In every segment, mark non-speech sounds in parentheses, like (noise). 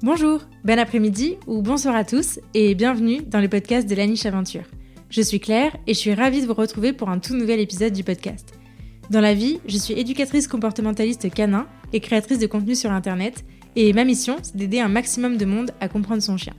Bonjour, bon après-midi ou bonsoir à tous et bienvenue dans le podcast de la niche aventure. Je suis Claire et je suis ravie de vous retrouver pour un tout nouvel épisode du podcast. Dans la vie, je suis éducatrice comportementaliste canin et créatrice de contenu sur internet et ma mission, c'est d'aider un maximum de monde à comprendre son chien.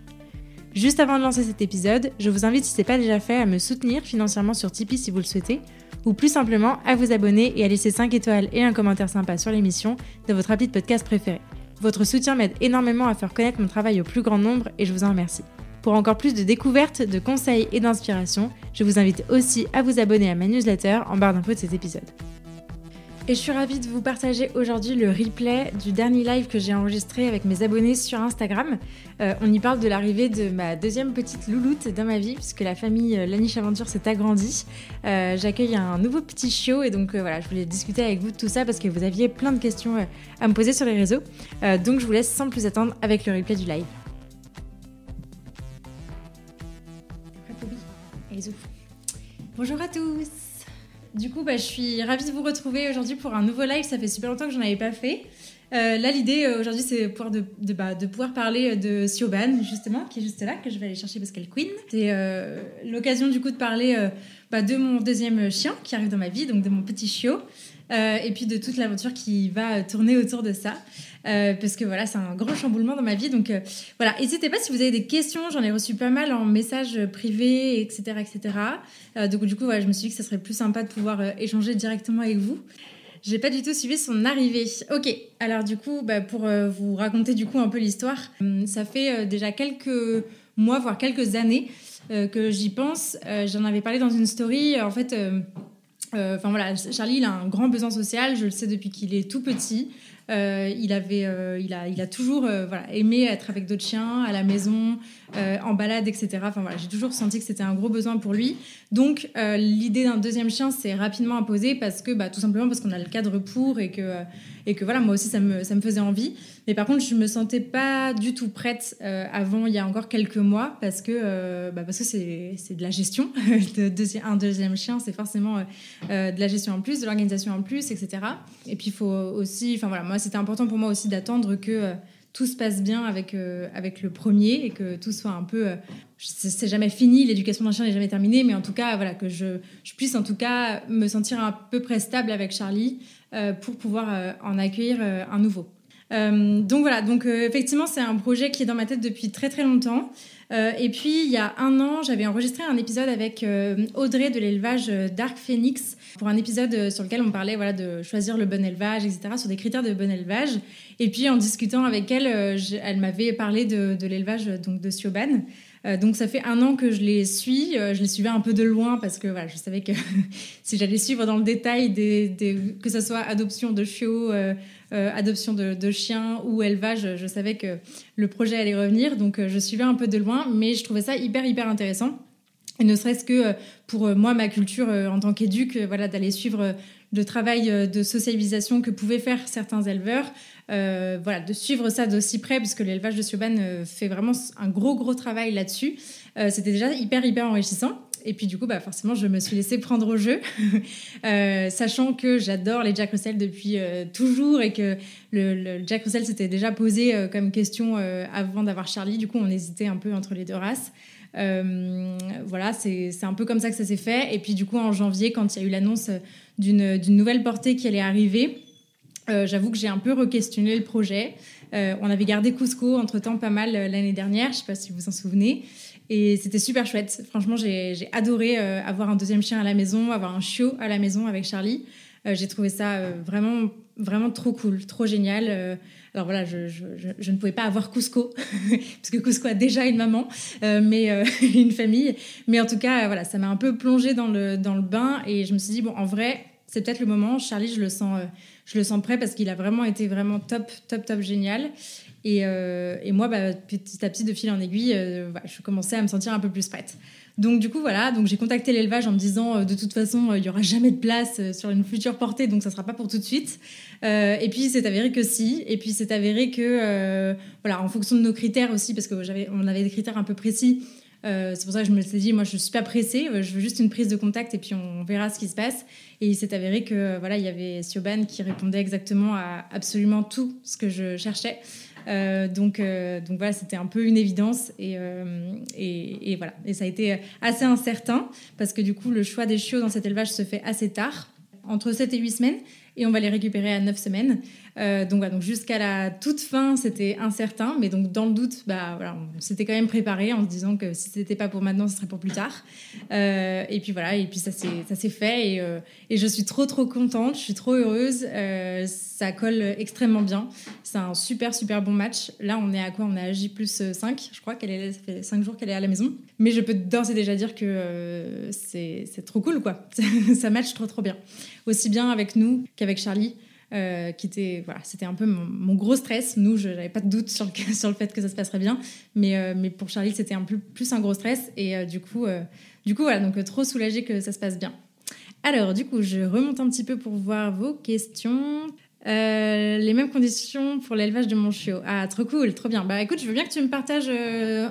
Juste avant de lancer cet épisode, je vous invite si ce n'est pas déjà fait à me soutenir financièrement sur Tipeee si vous le souhaitez ou plus simplement à vous abonner et à laisser 5 étoiles et un commentaire sympa sur l'émission de votre appli de podcast préféré. Votre soutien m'aide énormément à faire connaître mon travail au plus grand nombre et je vous en remercie. Pour encore plus de découvertes, de conseils et d'inspiration, je vous invite aussi à vous abonner à ma newsletter en barre d'infos de cet épisode. Et je suis ravie de vous partager aujourd'hui le replay du dernier live que j'ai enregistré avec mes abonnés sur Instagram. Euh, on y parle de l'arrivée de ma deuxième petite louloute dans ma vie, puisque la famille euh, Laniche Aventure s'est agrandie. Euh, j'accueille un nouveau petit chiot et donc voilà, je voulais discuter avec vous de tout ça parce que vous aviez plein de questions à me poser sur les réseaux. donc je vous laisse sans plus attendre avec le replay du live. Bonjour à tous du coup, bah, je suis ravie de vous retrouver aujourd'hui pour un nouveau live. Ça fait super longtemps que j'en avais pas fait. Euh, là, l'idée euh, aujourd'hui, c'est de, de, bah, de, pouvoir parler de Sioban, justement, qui est juste là, que je vais aller chercher parce qu'elle queen. C'est euh, l'occasion, du coup, de parler bah, de mon deuxième chien qui arrive dans ma vie, donc de mon petit chiot, et puis de toute l'aventure qui va tourner autour de ça. Euh, parce que voilà, c'est un grand chamboulement dans ma vie. Donc euh, voilà, n'hésitez pas si vous avez des questions, j'en ai reçu pas mal en messages privés, etc. etc. Euh, donc du coup, voilà, je me suis dit que ça serait plus sympa de pouvoir échanger directement avec vous. J'ai pas du tout suivi son arrivée. Ok, alors du coup, bah, pour vous raconter du coup un peu l'histoire, ça fait déjà quelques mois, voire quelques années que j'y pense. J'en avais parlé dans une story. En fait, enfin voilà, Charlie, a un grand besoin social. Je le sais depuis qu'il est tout petit. Euh, il, avait, euh, il, a, il a toujours euh, voilà, aimé être avec d'autres chiens à la maison, en balade, etc. Enfin, voilà, j'ai toujours senti que c'était un gros besoin pour lui. Donc, l'idée d'un deuxième chien s'est rapidement imposée parce que, bah, tout simplement parce qu'on a le cadre pour et que, et que voilà, moi aussi, ça me, ça me faisait envie. Mais par contre, je me sentais pas du tout prête avant il y a encore quelques mois parce que, bah, parce que c'est, de la gestion. (laughs) de, un deuxième chien, c'est forcément de la gestion en plus, de l'organisation en plus, etc. Et puis, il faut aussi, enfin voilà, moi, c'était important pour moi aussi d'attendre que euh, tout se passe bien avec, euh, avec le premier et que tout soit un peu. Euh, c'est jamais fini, l'éducation d'un chien n'est jamais terminée, mais en tout cas, voilà, que je, je, puisse en tout cas me sentir à peu près stable avec Charlie pour pouvoir en accueillir un nouveau. donc voilà, donc effectivement, c'est un projet qui est dans ma tête depuis très très longtemps. et puis, il y a un an, j'avais enregistré un épisode avec Audrey de l'élevage Dark Phoenix pour un épisode euh, sur lequel on parlait voilà, de choisir le bon élevage, etc., sur des critères de bon élevage. Et puis en discutant avec elle, euh, elle m'avait parlé de, l'élevage donc de Sioban. Euh, donc ça fait un an que je les suis. je les suivais un peu de loin parce que voilà, je savais que (laughs) si j'allais suivre dans le détail, que ce soit adoption de chiots, adoption de, de, chiens ou élevage, je savais que le projet allait revenir. Donc je suivais un peu de loin, mais je trouvais ça hyper hyper intéressant. Et ne serait-ce que euh, pour euh, moi, ma culture euh, en tant qu'éduc, voilà, d'aller suivre le travail de socialisation que pouvaient faire certains éleveurs, voilà, de suivre ça d'aussi près, puisque l'élevage de Sioban fait vraiment un gros, gros travail là-dessus. C'était déjà hyper, hyper enrichissant. Et puis du coup, bah, forcément, je me suis laissée prendre au jeu, (laughs) sachant que j'adore les Jack Russell depuis toujours et que le, le Jack Russell s'était déjà posé comme question avant d'avoir Charlie. Du coup, on hésitait un peu entre les deux races. Euh, voilà, c'est un peu comme ça que ça s'est fait. Et puis du coup, en janvier, quand il y a eu l'annonce d'une nouvelle portée qui allait arriver, euh, j'avoue que j'ai un peu re-questionné le projet. Euh, on avait gardé Cusco entre-temps pas mal l'année dernière, je ne sais pas si vous vous en souvenez. Et c'était super chouette. Franchement, j'ai adoré avoir un deuxième chien à la maison, avoir un chiot à la maison avec Charlie. j'ai trouvé ça vraiment, vraiment trop cool, trop génial. Alors voilà, je, ne pouvais pas avoir Cusco, (laughs) parce que Cusco a déjà une maman, euh, mais euh, (laughs) une famille. Mais en tout cas, voilà, ça m'a un peu plongée dans le, dans le bain et je me suis dit, bon, en vrai, c'est peut-être le moment. Charlie, je le sens, euh, je le sens prêt parce qu'il a vraiment été vraiment top, top, top génial. Et, et moi, bah, petit à petit, de fil en aiguille, je commençais à me sentir un peu plus prête. Donc du coup voilà, donc j'ai contacté l'élevage en me disant de toute façon il y aura jamais de place sur une future portée, donc ça sera pas pour tout de suite. Euh, et puis c'est avéré que si. Et puis c'est avéré que, euh, voilà, en fonction de nos critères aussi, parce qu'on on avait des critères un peu précis. Euh, c'est pour ça que je me suis dit, moi je suis pas pressée, je veux juste une prise de contact et puis on verra ce qui se passe. Et il s'est avéré que voilà, il y avait Sioban qui répondait exactement à absolument tout ce que je cherchais. Donc, donc voilà, c'était un peu une évidence et, et, et, voilà. Et ça a été assez incertain parce que du coup, le choix des chiots dans cet élevage se fait assez tard, entre 7 et 8 semaines, et on va les récupérer à 9 semaines. Euh, donc, donc jusqu'à la toute fin, c'était incertain, mais donc dans le doute, bah, voilà, on s'était quand même préparé en se disant que si c'était pas pour maintenant, ce serait pour plus tard. Euh, et puis voilà, et puis ça s'est fait et, euh, et, je suis trop trop contente, je suis trop heureuse. ça colle extrêmement bien. C'est un super super bon match. Là, on est à quoi? On est à J plus 5, je crois qu'elle est, ça fait 5 jours qu'elle est à la maison. Mais je peux d'ores et déjà dire que c'est trop cool quoi. (laughs) ça match trop trop bien. Aussi bien avec nous qu'avec Charlie. Euh, qui était voilà, c'était un peu mon, gros stress. Nous, je n'avais pas de doute sur le, (laughs) sur le fait que ça se passerait bien, mais, euh, mais pour Charlie, c'était un peu plus un gros stress. Et euh, du coup, du coup, voilà, donc trop soulagée que ça se passe bien. Alors, du coup, je remonte un petit peu pour voir vos questions. Euh, les mêmes conditions pour l'élevage de mon chiot. Ah, trop cool, trop bien. Bah écoute, je veux bien que tu me partages, euh,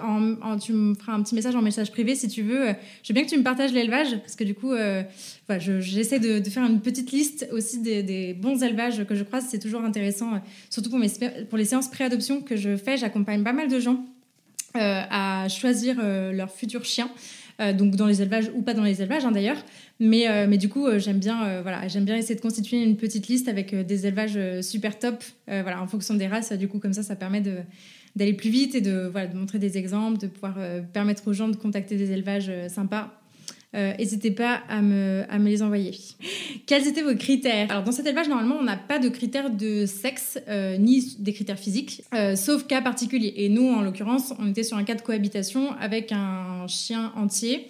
tu me feras un petit message en message privé si tu veux. Je veux bien que tu me partages l'élevage parce que du coup, euh, j'essaie de, faire une petite liste aussi des, bons élevages que je croise. C'est toujours intéressant, surtout pour les séances pré-adoption que je fais. J'accompagne pas mal de gens à choisir leur futur chien. Donc dans les élevages ou pas dans les élevages hein, d'ailleurs. Mais, euh, mais du coup, euh, j'aime bien, euh, voilà, j'aime bien essayer de constituer une petite liste avec des élevages super top, voilà, en fonction des races. Du coup, comme ça, ça permet de d'aller plus vite et de, voilà, de montrer des exemples, de pouvoir permettre aux gens de contacter des élevages sympas. N'hésitez pas à me, les envoyer. Quels étaient vos critères? Alors, dans cet élevage, normalement, on n'a pas de critères de sexe ni des critères physiques, sauf cas particulier. Et nous, en l'occurrence, on était sur un cas de cohabitation avec un chien entier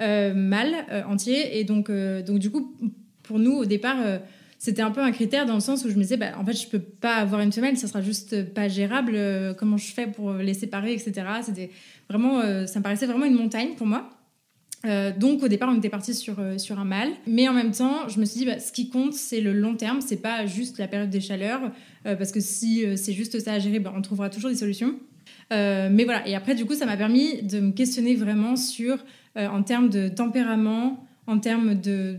euh, mâle euh, entier. Et donc, euh, donc, du coup, pour nous, au départ, c'était un peu un critère dans le sens où je me disais, bah, en fait, je peux pas avoir une femelle, ça sera juste pas gérable. comment je fais pour les séparer, etc. C'était vraiment, ça me paraissait vraiment une montagne pour moi. Donc au départ, on était parti sur, sur un mâle, mais en même temps, je me suis dit, bah, ce qui compte, c'est le long terme, c'est pas juste la période des chaleurs, parce que si c'est juste ça à gérer, bah, on trouvera toujours des solutions. mais voilà, et après, du coup, ça m'a permis de me questionner vraiment sur euh, en termes de tempérament, en termes de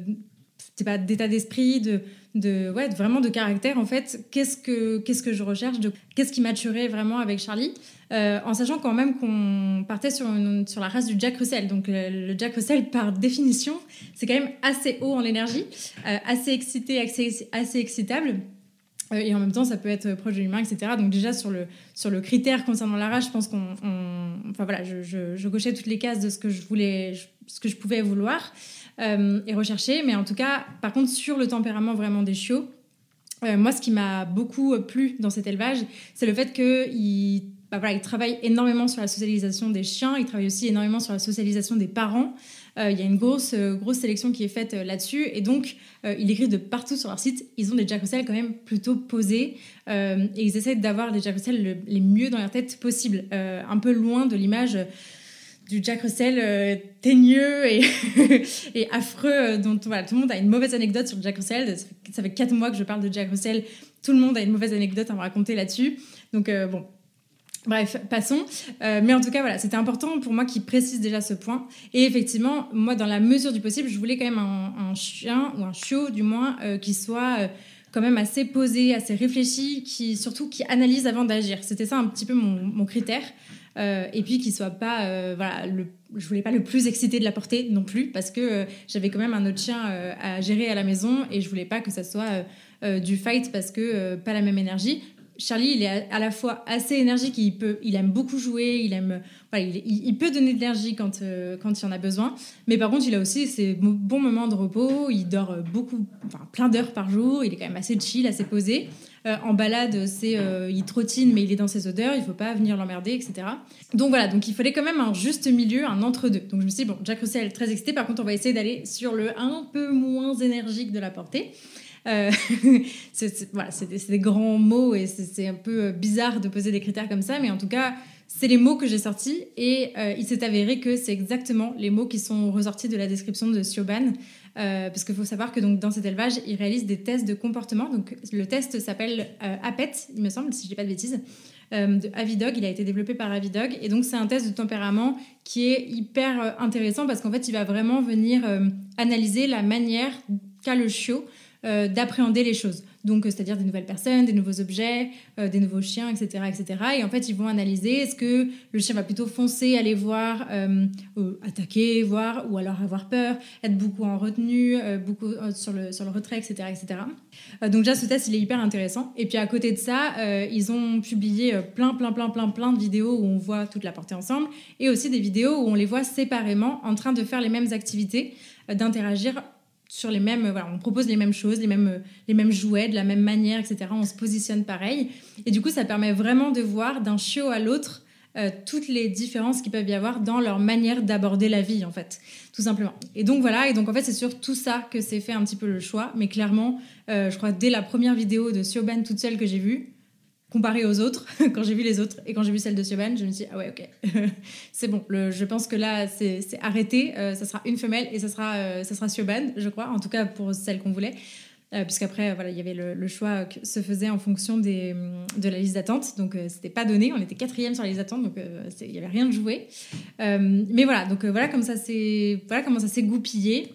d'état d'esprit, de, de, ouais, vraiment de caractère en fait. Qu'est-ce que, qu'est-ce que je recherche Qu'est-ce qui maturait vraiment avec Charlie euh, En sachant quand même qu'on partait sur, sur la race du Jack Russell. Donc le, Jack Russell, par définition, c'est quand même assez haut en énergie, euh, assez excité, assez, assez excitable. Et en même temps, ça peut être proche de l'humain, etc. Donc déjà, sur le, sur le critère concernant la race, je pense qu'on enfin voilà, je, je, cochais toutes les cases de ce que je voulais, ce que je pouvais vouloir euh, et rechercher. Mais en tout cas, par contre, sur le tempérament vraiment des chiots, euh, moi, ce qui m'a beaucoup plu dans cet élevage, c'est le fait qu'il bah voilà, il travaille énormément sur la socialisation des chiens, il travaille aussi énormément sur la socialisation des parents. Euh, il y a une grosse, grosse sélection qui est faite là-dessus. Et donc, il écrit de partout sur leur site. Ils ont des Jack Russell quand même plutôt posés. et ils essaient d'avoir les Jack Russell les mieux dans leur tête possible. un peu loin de l'image du Jack Russell euh, teigneux (laughs) et, affreux, euh, dont voilà, tout le monde a une mauvaise anecdote sur Jack Russell. Ça fait quatre mois que je parle de Jack Russell. Tout le monde a une mauvaise anecdote à me raconter là-dessus. Donc, euh, bon. Bref, passons. mais en tout cas, voilà, c'était important pour moi qu'il précise déjà ce point. Et effectivement, moi, dans la mesure du possible, je voulais quand même un, chien, ou un chiot du moins, qui soit quand même assez posé, assez réfléchi, qui surtout qui analyse avant d'agir. C'était ça un petit peu mon, critère. Euh, et puis qu'il soit pas euh, voilà je voulais pas le plus excité de la portée non plus parce que euh, j'avais quand même un autre chien à gérer à la maison et je voulais pas que ça soit du fight parce que pas la même énergie Charlie, il est à la fois assez énergique, il, il aime beaucoup jouer, il, aime, il, peut donner de l'énergie quand, quand il en a besoin, mais par contre, il a aussi ses bons moments de repos, il dort beaucoup, enfin, plein d'heures par jour, il est quand même assez chill, assez posé. Euh, en balade, c'est euh, il trottine, mais il est dans ses odeurs, il faut pas venir l'emmerder, etc. Donc voilà, donc il fallait quand même un juste milieu, un entre-deux. Donc je me suis dit, bon, Jack Russell, très excité, par contre, on va essayer d'aller sur le un peu moins énergique de la portée. Euh, (laughs) c'est voilà, des, grands mots et c'est un peu bizarre de poser des critères comme ça, mais en tout cas, c'est les mots que j'ai sortis et il s'est avéré que c'est exactement les mots qui sont ressortis de la description de Sioban. Euh, parce qu'il faut savoir que donc, dans cet élevage, ils réalisent des tests de comportement. Donc, le test s'appelle euh, APET, il me semble, si je dis pas de bêtises, euh, de Avidog. Il a été développé par Avidog. Et donc, c'est un test de tempérament qui est hyper intéressant parce qu'en fait, il va vraiment venir analyser la manière qu'a le chiot d'appréhender les choses. Donc, c'est-à-dire des nouvelles personnes, des nouveaux objets, des nouveaux chiens, etc., etc. Et en fait, ils vont analyser est-ce que le chien va plutôt foncer, aller voir, attaquer, voir, ou alors avoir peur, être beaucoup en retenue, beaucoup sur, le, sur le retrait, etc., etc. donc déjà, ce test, il est hyper intéressant. Et puis à côté de ça, ils ont publié plein, plein, plein, plein, plein de vidéos où on voit toute la portée ensemble, et aussi des vidéos où on les voit séparément en train de faire les mêmes activités, d'interagir sur les mêmes, voilà, on propose les mêmes choses, les mêmes, les mêmes jouets, de la même manière, etc. On se positionne pareil. Et du coup, ça permet vraiment de voir d'un chiot à l'autre euh, toutes les différences qu'il peuvent y avoir dans leur manière d'aborder la vie, en fait, tout simplement. Et donc voilà, et donc en fait, c'est sur tout ça que c'est fait un petit peu le choix. Mais clairement, euh, je crois dès la première vidéo de Sioban toute seule que j'ai vue, comparé aux autres, (laughs) quand j'ai vu les autres et quand j'ai vu celle de Siobhan, je me suis dit, ah ouais, ok, (laughs) c'est bon. Je pense que là, c'est arrêté. Euh, ça sera une femelle et ça sera, euh, ça sera Siobhan, je crois, en tout cas pour celle qu'on voulait. Euh, puisqu'après, voilà, il y avait le, choix qui se faisait en fonction des, de la liste d'attente. Donc, c'était pas donné. On était quatrième sur la liste d'attente, donc il n'y avait rien de joué. mais voilà, donc voilà, comme ça voilà comment ça s'est goupillé.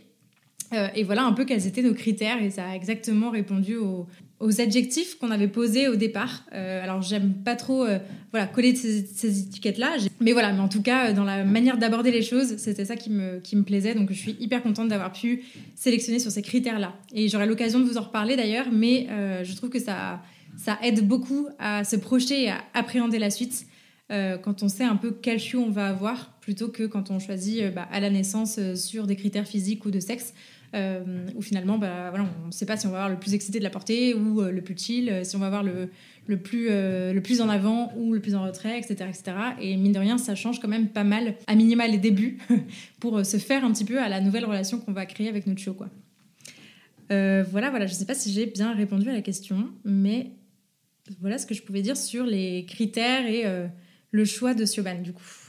et voilà un peu quels étaient nos critères et ça a exactement répondu aux, aux adjectifs qu'on avait posés au départ. Euh, alors j'aime pas trop euh, voilà coller ces, étiquettes-là, mais voilà, mais en tout cas dans la manière d'aborder les choses, c'était ça qui me, qui me plaisait. Donc je suis hyper contente d'avoir pu sélectionner sur ces critères-là. Et j'aurai l'occasion de vous en reparler d'ailleurs, mais euh, je trouve que ça, ça aide beaucoup à se projeter et à appréhender la suite. quand on sait un peu quel chiot on va avoir, plutôt que quand on choisit bah, à la naissance sur des critères physiques ou de sexe. Euh, où finalement, bah, voilà, on ne sait pas si on va avoir le plus excité de la portée ou euh, le plus chill, euh, si on va avoir le, le plus, le plus en avant ou le plus en retrait, etc., etc. Et mine de rien, ça change quand même pas mal, à minima les débuts, (laughs) pour se faire un petit peu à la nouvelle relation qu'on va créer avec notre show. Voilà, voilà, je ne sais pas si j'ai bien répondu à la question, mais voilà ce que je pouvais dire sur les critères et le choix de Sioban, du coup.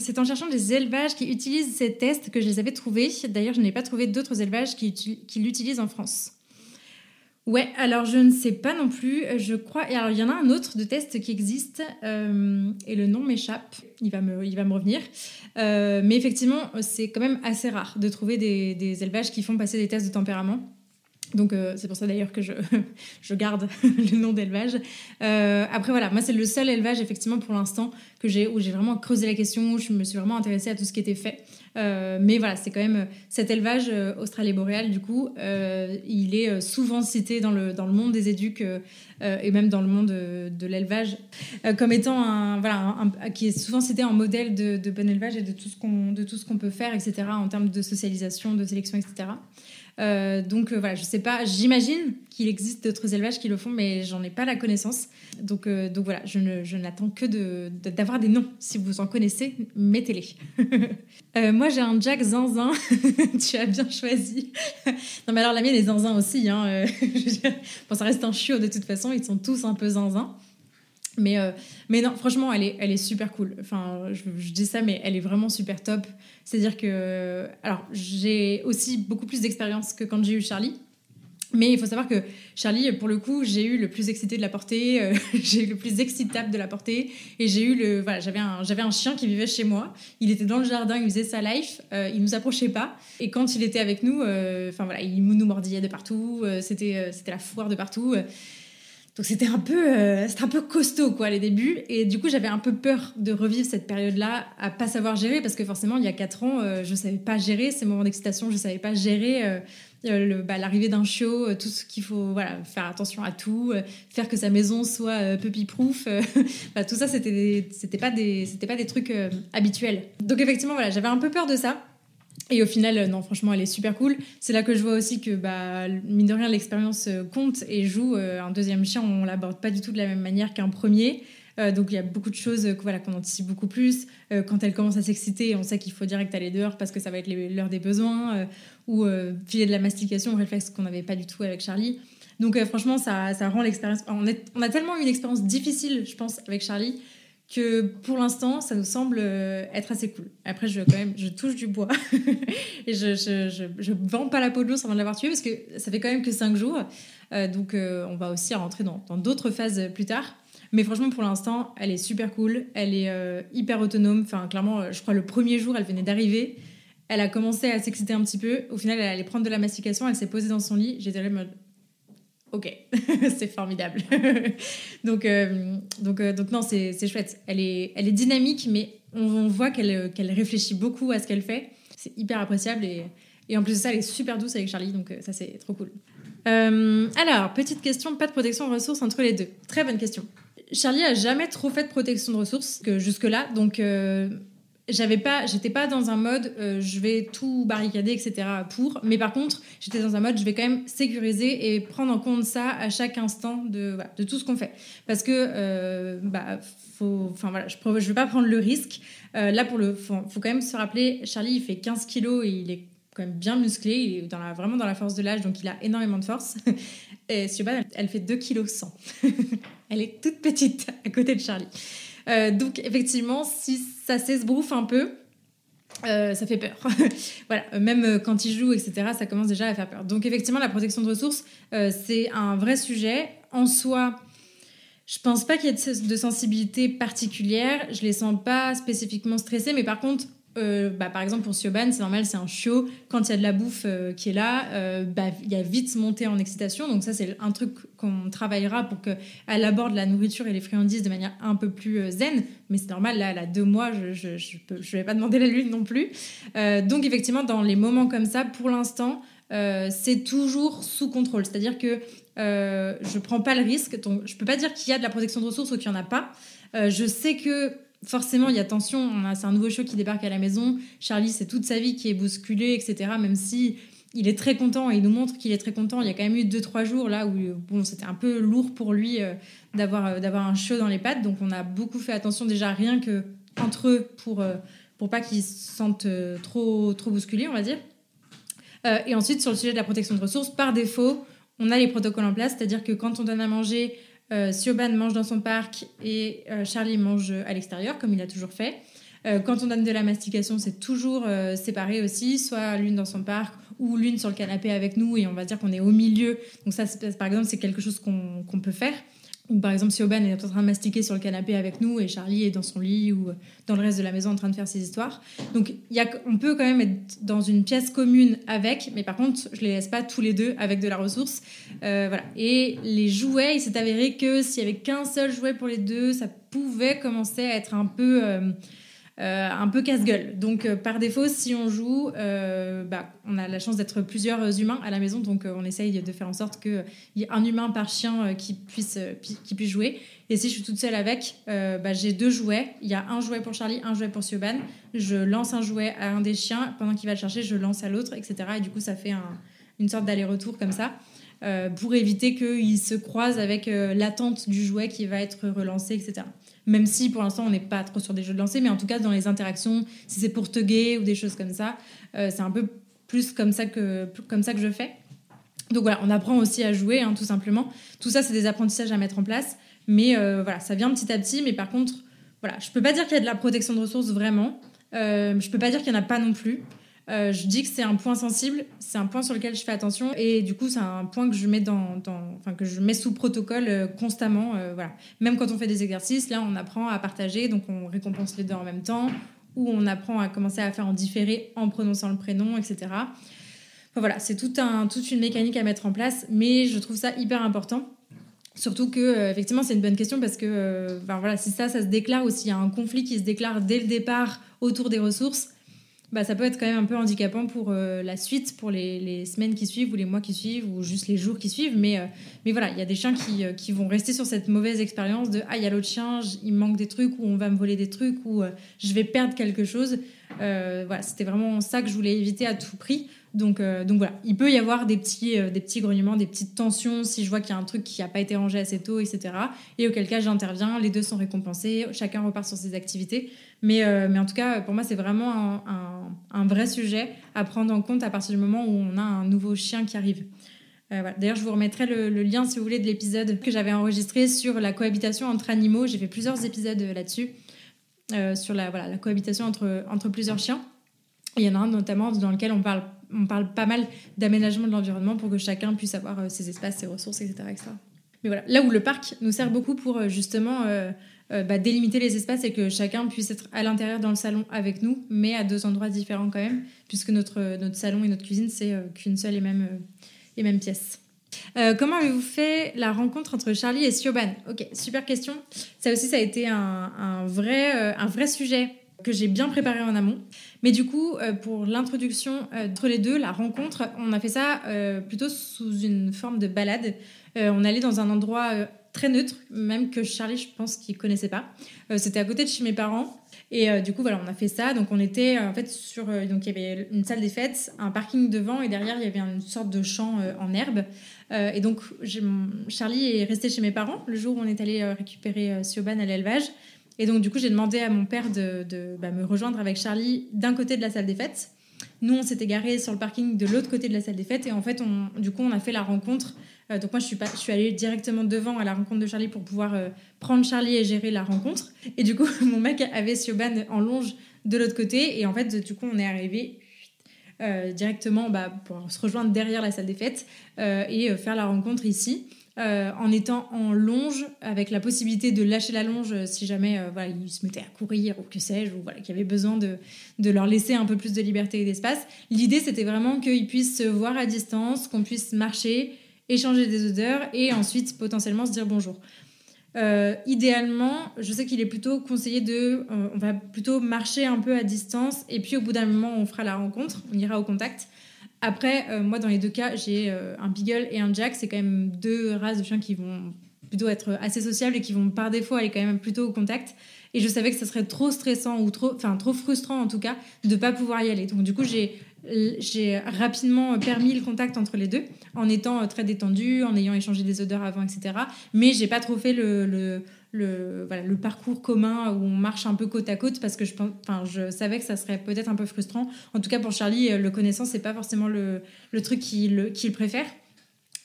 C'est en cherchant des élevages qui utilisent ces tests que je les avais trouvés. D'ailleurs, je n'ai pas trouvé d'autres élevages qui, l'utilisent en France. Ouais, alors je ne sais pas non plus. Je crois. Alors il y en a un autre de test qui existe euh, et le nom m'échappe. Il va me, il va me revenir. Euh, mais effectivement, c'est quand même assez rare de trouver des élevages qui font passer des tests de tempérament. Donc euh, c'est pour ça d'ailleurs que je, (laughs) je garde (laughs) le nom d'élevage. Euh, après voilà, moi c'est le seul élevage effectivement pour l'instant que j'ai où j'ai vraiment creusé la question, où je me suis vraiment intéressée à tout ce qui était fait. Euh, mais voilà, c'est quand même cet élevage australie boréal du coup, il est souvent cité dans le, dans le monde des éduques et même dans le monde de, l'élevage comme étant un voilà qui est souvent cité en modèle de, de bon élevage et de tout ce qu'on de tout ce qu'on peut faire etc en termes de socialisation, de sélection etc. Euh, donc euh, voilà, je sais pas, j'imagine qu'il existe d'autres élevages qui le font, mais j'en ai pas la connaissance. Donc, euh, voilà, je, ne, n'attends que d'avoir des noms. Si vous en connaissez, mettez-les. (laughs) moi, j'ai un Jack Zinzin. (laughs) tu as bien choisi. non, mais alors la mienne est Zinzin aussi. Hein. (laughs) bon, ça reste un chiot de toute façon. Ils sont tous un peu Zinzin. Mais, euh, mais non, franchement, elle est, elle est super cool. Enfin, je, dis ça, mais elle est vraiment super top. C'est-à-dire que. Alors, j'ai aussi beaucoup plus d'expérience que quand j'ai eu Charlie. Mais il faut savoir que Charlie, pour le coup, j'ai eu le plus excité de la portée, euh, (laughs) j'ai eu le plus excitable de la portée, et j'ai eu le, voilà, j'avais un, j'avais un chien qui vivait chez moi. Il était dans le jardin, il faisait sa life, euh, il nous approchait pas, et quand il était avec nous, enfin voilà, il nous mordillait de partout, c'était, c'était la foire de partout. Donc c'était un peu, euh, un peu costaud quoi les débuts et du coup j'avais un peu peur de revivre cette période-là à pas savoir gérer parce que forcément il y a quatre ans euh, je savais pas gérer ces moments d'excitation, je savais pas gérer euh, bah, l'arrivée d'un chiot, tout ce qu'il faut voilà faire attention à tout, faire que sa maison soit puppy proof, bah, (laughs) tout ça c'était c'était pas des c'était pas des trucs habituels. Donc effectivement voilà j'avais un peu peur de ça. Et au final, euh, non, franchement, elle est super cool. C'est là que je vois aussi que, bah, mine de rien, l'expérience euh, compte et joue. Euh, un deuxième chien, on l'aborde pas du tout de la même manière qu'un premier. donc il y a beaucoup de choses voilà, qu'on anticipe beaucoup plus. quand elle commence à s'exciter, on sait qu'il faut direct aller dehors parce que ça va être l'heure des besoins. ou filer de la mastication, réflexe qu'on n'avait pas du tout avec Charlie. Donc franchement, ça, ça rend l'expérience... On, a tellement eu une expérience difficile, je pense, avec Charlie que pour l'instant, ça nous semble euh, être assez cool. Après, je, je touche du bois (laughs) et je, je, je, vends pas la peau de l'ours avant de l'avoir tué parce que ça fait quand même que 5 jours. Euh, donc, euh, on va aussi rentrer dans d'autres phases plus tard. Mais franchement, pour l'instant, elle est super cool. Elle est hyper autonome. Enfin, clairement, je crois le premier jour, elle venait d'arriver. Elle a commencé à s'exciter un petit peu. Au final, elle allait prendre de la mastication. Elle s'est posée dans son lit. J'étais là, Ok, (laughs) c'est formidable. (laughs) donc, donc, donc non, c'est chouette. Elle est, elle est dynamique, mais on, voit qu'elle qu'elle réfléchit beaucoup à ce qu'elle fait. C'est hyper appréciable et, et en plus de ça, elle est super douce avec Charlie, donc ça c'est trop cool. alors, petite question, pas de protection de ressources entre les deux. Très bonne question. Charlie a jamais trop fait de protection de ressources que jusque-là, donc euh, j'avais pas, j'étais pas dans un mode euh, je vais tout barricader, etc. pour, mais par contre, j'étais dans un mode je vais quand même sécuriser et prendre en compte ça à chaque instant de, tout ce qu'on fait. Parce que, euh, bah, enfin voilà, je, je vais pas prendre le risque. là, pour le, faut, faut, quand même se rappeler, Charlie, il fait 15 kilos et il est quand même bien musclé, il est vraiment dans la force de l'âge, donc il a énormément de force. (laughs) Et Siobhan, elle fait 2 kg 100. elle est toute petite à côté de Charlie. Euh, donc effectivement, si ça s'esbrouffe un peu, euh, ça fait peur. (laughs) voilà, même euh, quand il joue, etc., ça commence déjà à faire peur. Donc effectivement, la protection de ressources, c'est un vrai sujet. En soi, je pense pas qu'il y ait de sensibilité particulière. Je les sens pas spécifiquement stressés, mais par contre, euh, bah, par exemple pour Sioban, c'est normal, c'est un chiot. Quand il y a de la bouffe euh, qui est là, euh, bah, il y a vite monté en excitation. Donc ça, c'est un truc qu'on travaillera pour qu'elle aborde la nourriture et les friandises de manière un peu plus zen. Mais c'est normal, là, elle a deux mois, je ne vais pas demander la lune non plus. donc effectivement, dans les moments comme ça, pour l'instant, c'est toujours sous contrôle. C'est-à-dire que je prends pas le risque. Donc, je peux pas dire qu'il y a de la protection de ressources ou qu'il y en a pas. je sais que forcément, il y a tension. C'est un nouveau show qui débarque à la maison. Charlie, c'est toute sa vie qui est bousculée, etc. Même si il est très content et il nous montre qu'il est très content. Il y a quand même eu deux trois jours là où bon, c'était un peu lourd pour lui euh, d'avoir euh, d'avoir un show dans les pattes. Donc on a beaucoup fait attention déjà rien que entre eux pour euh, pour pas qu'ils se sentent trop trop bousculés, on va dire. et ensuite sur le sujet de la protection de ressources, par défaut, on a les protocoles en place, c'est-à-dire que quand on donne à manger euh, Sioban mange dans son parc et euh, Charlie mange à l'extérieur, comme il a toujours fait. Euh, quand on donne de la mastication, c'est toujours séparé aussi, soit l'une dans son parc ou l'une sur le canapé avec nous, et on va dire qu'on est au milieu. Donc ça, par exemple, c'est quelque chose qu'on peut faire. Ou par exemple, si Oban est en train de mastiquer sur le canapé avec nous et Charlie est dans son lit ou dans le reste de la maison en train de faire ses histoires. Donc y a, on peut quand même être dans une pièce commune avec, mais par contre, je les laisse pas tous les deux avec de la ressource. Euh, voilà. Et les jouets, il s'est avéré que s'il y avait qu'un seul jouet pour les deux, ça pouvait commencer à être un peu. Euh, euh, un peu casse-gueule. Donc, euh, par défaut, si on joue, euh, bah, on a la chance d'être plusieurs humains à la maison, donc on essaye de faire en sorte qu'il y ait un humain par chien qui, puisse, qui puisse jouer. Et si je suis toute seule avec, bah, j'ai deux jouets. Il y a un jouet pour Charlie, un jouet pour Sioban. Je lance un jouet à un des chiens. Pendant qu'il va le chercher, je lance à l'autre, etc. Et du coup, ça fait une sorte d'aller-retour comme ça. pour éviter qu'il se croise avec l'attente du jouet qui va être relancé, etc même si pour l'instant on n'est pas trop sur des jeux de lancer, mais en tout cas dans les interactions, si c'est pour tugger ou des choses comme ça, euh, c'est un peu plus comme ça, que, comme ça que je fais. Donc voilà, on apprend aussi à jouer, hein, tout simplement. Tout ça, c'est des apprentissages à mettre en place, mais euh, voilà, ça vient petit à petit. Mais par contre, voilà, je peux pas dire qu'il y a de la protection de ressources vraiment. Euh, je peux pas dire qu'il y en a pas non plus. Euh, je dis que c'est un point sensible, c'est un point sur lequel je fais attention et du coup c'est un point que je mets dans, enfin que je mets sous protocole euh, constamment. Euh, voilà, même quand on fait des exercices, là on apprend à partager, donc on récompense les deux en même temps, ou on apprend à commencer à faire en différé en prononçant le prénom, etc. Voilà, c'est toute une mécanique à mettre en place, mais je trouve ça hyper important. Surtout que, effectivement, c'est une bonne question parce que, voilà, si ça, ça se déclare ou s'il y a un conflit qui se déclare dès le départ autour des ressources, bah, ça peut être quand même un peu handicapant pour euh, la suite, pour les, les, semaines qui suivent ou les mois qui suivent ou juste les jours qui suivent. Mais, euh, mais voilà, il y a des chiens qui, euh, qui, vont rester sur cette mauvaise expérience de Ah, il y a l'autre chien, il manque des trucs ou on va me voler des trucs ou je vais perdre quelque chose. voilà, c'était vraiment ça que je voulais éviter à tout prix. Donc, donc voilà, il peut y avoir des petits, des petits grognements, des petites tensions si je vois qu'il y a un truc qui n'a pas été rangé assez tôt, etc. Et auquel cas j'interviens, les deux sont récompensés, chacun repart sur ses activités. Mais, euh, en tout cas, pour moi, c'est vraiment un, vrai sujet à prendre en compte à partir du moment où on a un nouveau chien qui arrive. Euh. D'ailleurs, je vous remettrai le, lien, si vous voulez, de l'épisode que j'avais enregistré sur la cohabitation entre animaux. J'ai fait plusieurs épisodes euh, là-dessus, sur la, cohabitation entre plusieurs chiens. il y en a un notamment dans lequel on parle, on parle pas mal d'aménagement de l'environnement pour que chacun puisse avoir ses espaces, ses ressources, etc., etc. Mais voilà, là où le parc nous sert beaucoup pour justement euh, bah, délimiter les espaces et que chacun puisse être à l'intérieur dans le salon avec nous, mais à deux endroits différents quand même, puisque notre, notre salon et notre cuisine, c'est euh, qu'une seule et même, euh, et même pièce. comment avez-vous fait la rencontre entre Charlie et Sioban? Ok, super question. Ça aussi, ça a été un, vrai, un vrai sujet que j'ai bien préparé en amont. Mais du coup, pour l'introduction entre les deux, la rencontre, on a fait ça plutôt sous une forme de balade. on allait dans un endroit très neutre, même que Charlie, je pense qu'il connaissait pas. C'était à côté de chez mes parents. Et euh, du coup, voilà, on a fait ça. Donc, on était euh, en fait sur. Euh, donc, il y avait une salle des fêtes, un parking devant, et derrière, il y avait une sorte de champ en herbe. et donc, Charlie est resté chez mes parents le jour où on est allé récupérer Sioban à l'élevage. Et donc, du coup, j'ai demandé à mon père de, bah, me rejoindre avec Charlie d'un côté de la salle des fêtes. Nous, on s'était garé sur le parking de l'autre côté de la salle des fêtes. Et en fait, on, du coup, on a fait la rencontre euh, donc moi, je suis, pas, je suis allée directement devant à la rencontre de Charlie pour pouvoir euh, prendre Charlie et gérer la rencontre. Et du coup, (laughs) mon mec avait Sioban en longe de l'autre côté. Et en fait, du coup, on est arrivé euh, directement bah, pour se rejoindre derrière la salle des fêtes et faire la rencontre ici. En étant en longe, avec la possibilité de lâcher la longe si jamais voilà, ils se mettaient à courir ou que sais-je, ou voilà, qu'il y avait besoin de, de, leur laisser un peu plus de liberté et d'espace. L'idée, c'était vraiment qu'ils puissent se voir à distance, qu'on puisse marcher, échanger des odeurs et ensuite potentiellement se dire bonjour. Euh, idéalement, je sais qu'il est plutôt conseillé de, euh, on va plutôt marcher un peu à distance et puis au bout d'un moment on fera la rencontre, on ira au contact. Après, euh, moi dans les deux cas, j'ai un beagle et un jack, c'est quand même deux races de chiens qui vont plutôt être assez sociables et qui vont par défaut aller quand même plutôt au contact. Et je savais que ça serait trop stressant ou trop, enfin trop frustrant en tout cas de pas pouvoir y aller. Donc du coup j'ai j'ai rapidement permis le contact entre les deux en étant très détendu, en ayant échangé des odeurs avant, etc. Mais j'ai pas trop fait le, le, voilà, le, parcours commun où on marche un peu côte à côte parce que je, enfin, je savais que ça serait peut-être un peu frustrant. En tout cas, pour Charlie, le connaissant, c'est pas forcément le, le truc qu'il préfère.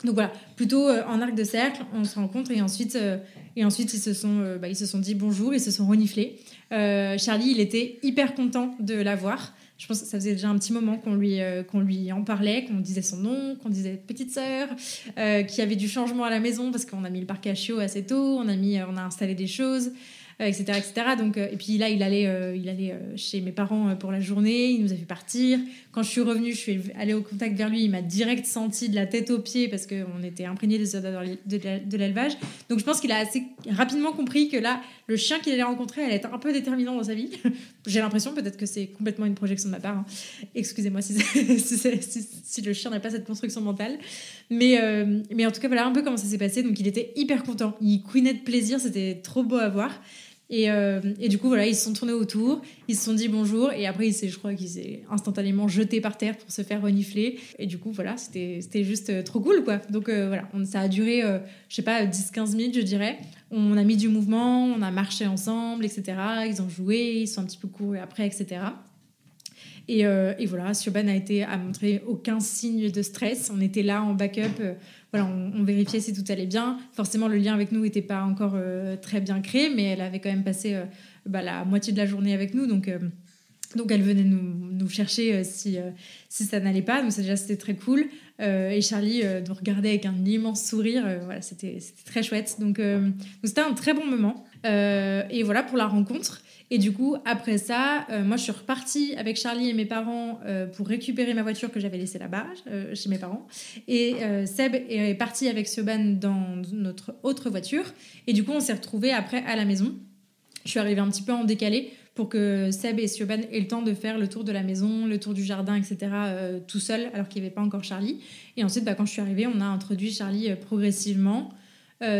Donc voilà, plutôt euh, en arc de cercle, on se rencontre et ensuite, euh, et ensuite ils, se sont, euh, bah, ils se sont dit bonjour, ils se sont reniflés. Charlie, il était hyper content de la voir je pense que ça faisait déjà un petit moment qu'on lui, euh, qu'on lui en parlait, qu'on disait son nom, qu'on disait petite sœur, euh, qu'il y avait du changement à la maison parce qu'on a mis le parc à chiots assez tôt, on a, mis, on a installé des choses etc., euh, etc. Donc, et puis là, il allait, il allait chez mes parents pour la journée, il nous a fait partir. Quand je suis revenue, je suis allée au contact vers lui, il m'a direct senti de la tête aux pieds parce qu'on était imprégné des odeurs de l'élevage. Donc je pense qu'il a assez rapidement compris que là, le chien qu'il allait rencontrer allait être un peu déterminant dans sa vie. (laughs) J'ai l'impression, peut-être que c'est complètement une projection de ma part. Hein. Excusez-moi si, (laughs) le chien n'a pas cette construction mentale. Mais, mais en tout cas, voilà un peu comment ça s'est passé. Donc il était hyper content. Il couinait de plaisir, c'était trop beau à voir. Et, euh, et, du coup, voilà, ils se sont tournés autour, ils se sont dit bonjour, et après, je crois qu'il s'est instantanément jeté par terre pour se faire renifler. Et du coup, voilà, c'était juste euh, trop cool, quoi. Donc euh, voilà, ça a duré, je sais pas, 10-15 minutes, je dirais. On a mis du mouvement, on a marché ensemble, etc. Ils ont joué, ils sont un petit peu courus après, etc. Et, voilà, Sioban a été à montrer aucun signe de stress. On était là en backup voilà, on, vérifiait si tout allait bien. Forcément, le lien avec nous n'était pas encore euh, très bien créé, mais elle avait quand même passé euh, bah, la moitié de la journée avec nous. Donc, euh, donc elle venait nous, nous chercher si, si ça n'allait pas. Donc, ça, déjà, c'était très cool. et Charlie nous regardait avec un immense sourire. voilà, c'était très chouette. Donc, donc c'était un très bon moment. et voilà pour la rencontre. Et du coup, après ça, euh, moi, je suis repartie avec Charlie et mes parents euh, pour récupérer ma voiture que j'avais laissée là-bas, euh, chez mes parents. Et Seb est parti avec Sioban dans notre autre voiture. Et du coup, on s'est retrouvés après à la maison. Je suis arrivée un petit peu en décalé pour que Seb et Sioban aient le temps de faire le tour de la maison, le tour du jardin, etc., tout seul, alors qu'il n'y avait pas encore Charlie. Et ensuite, bah, quand je suis arrivée, on a introduit Charlie progressivement.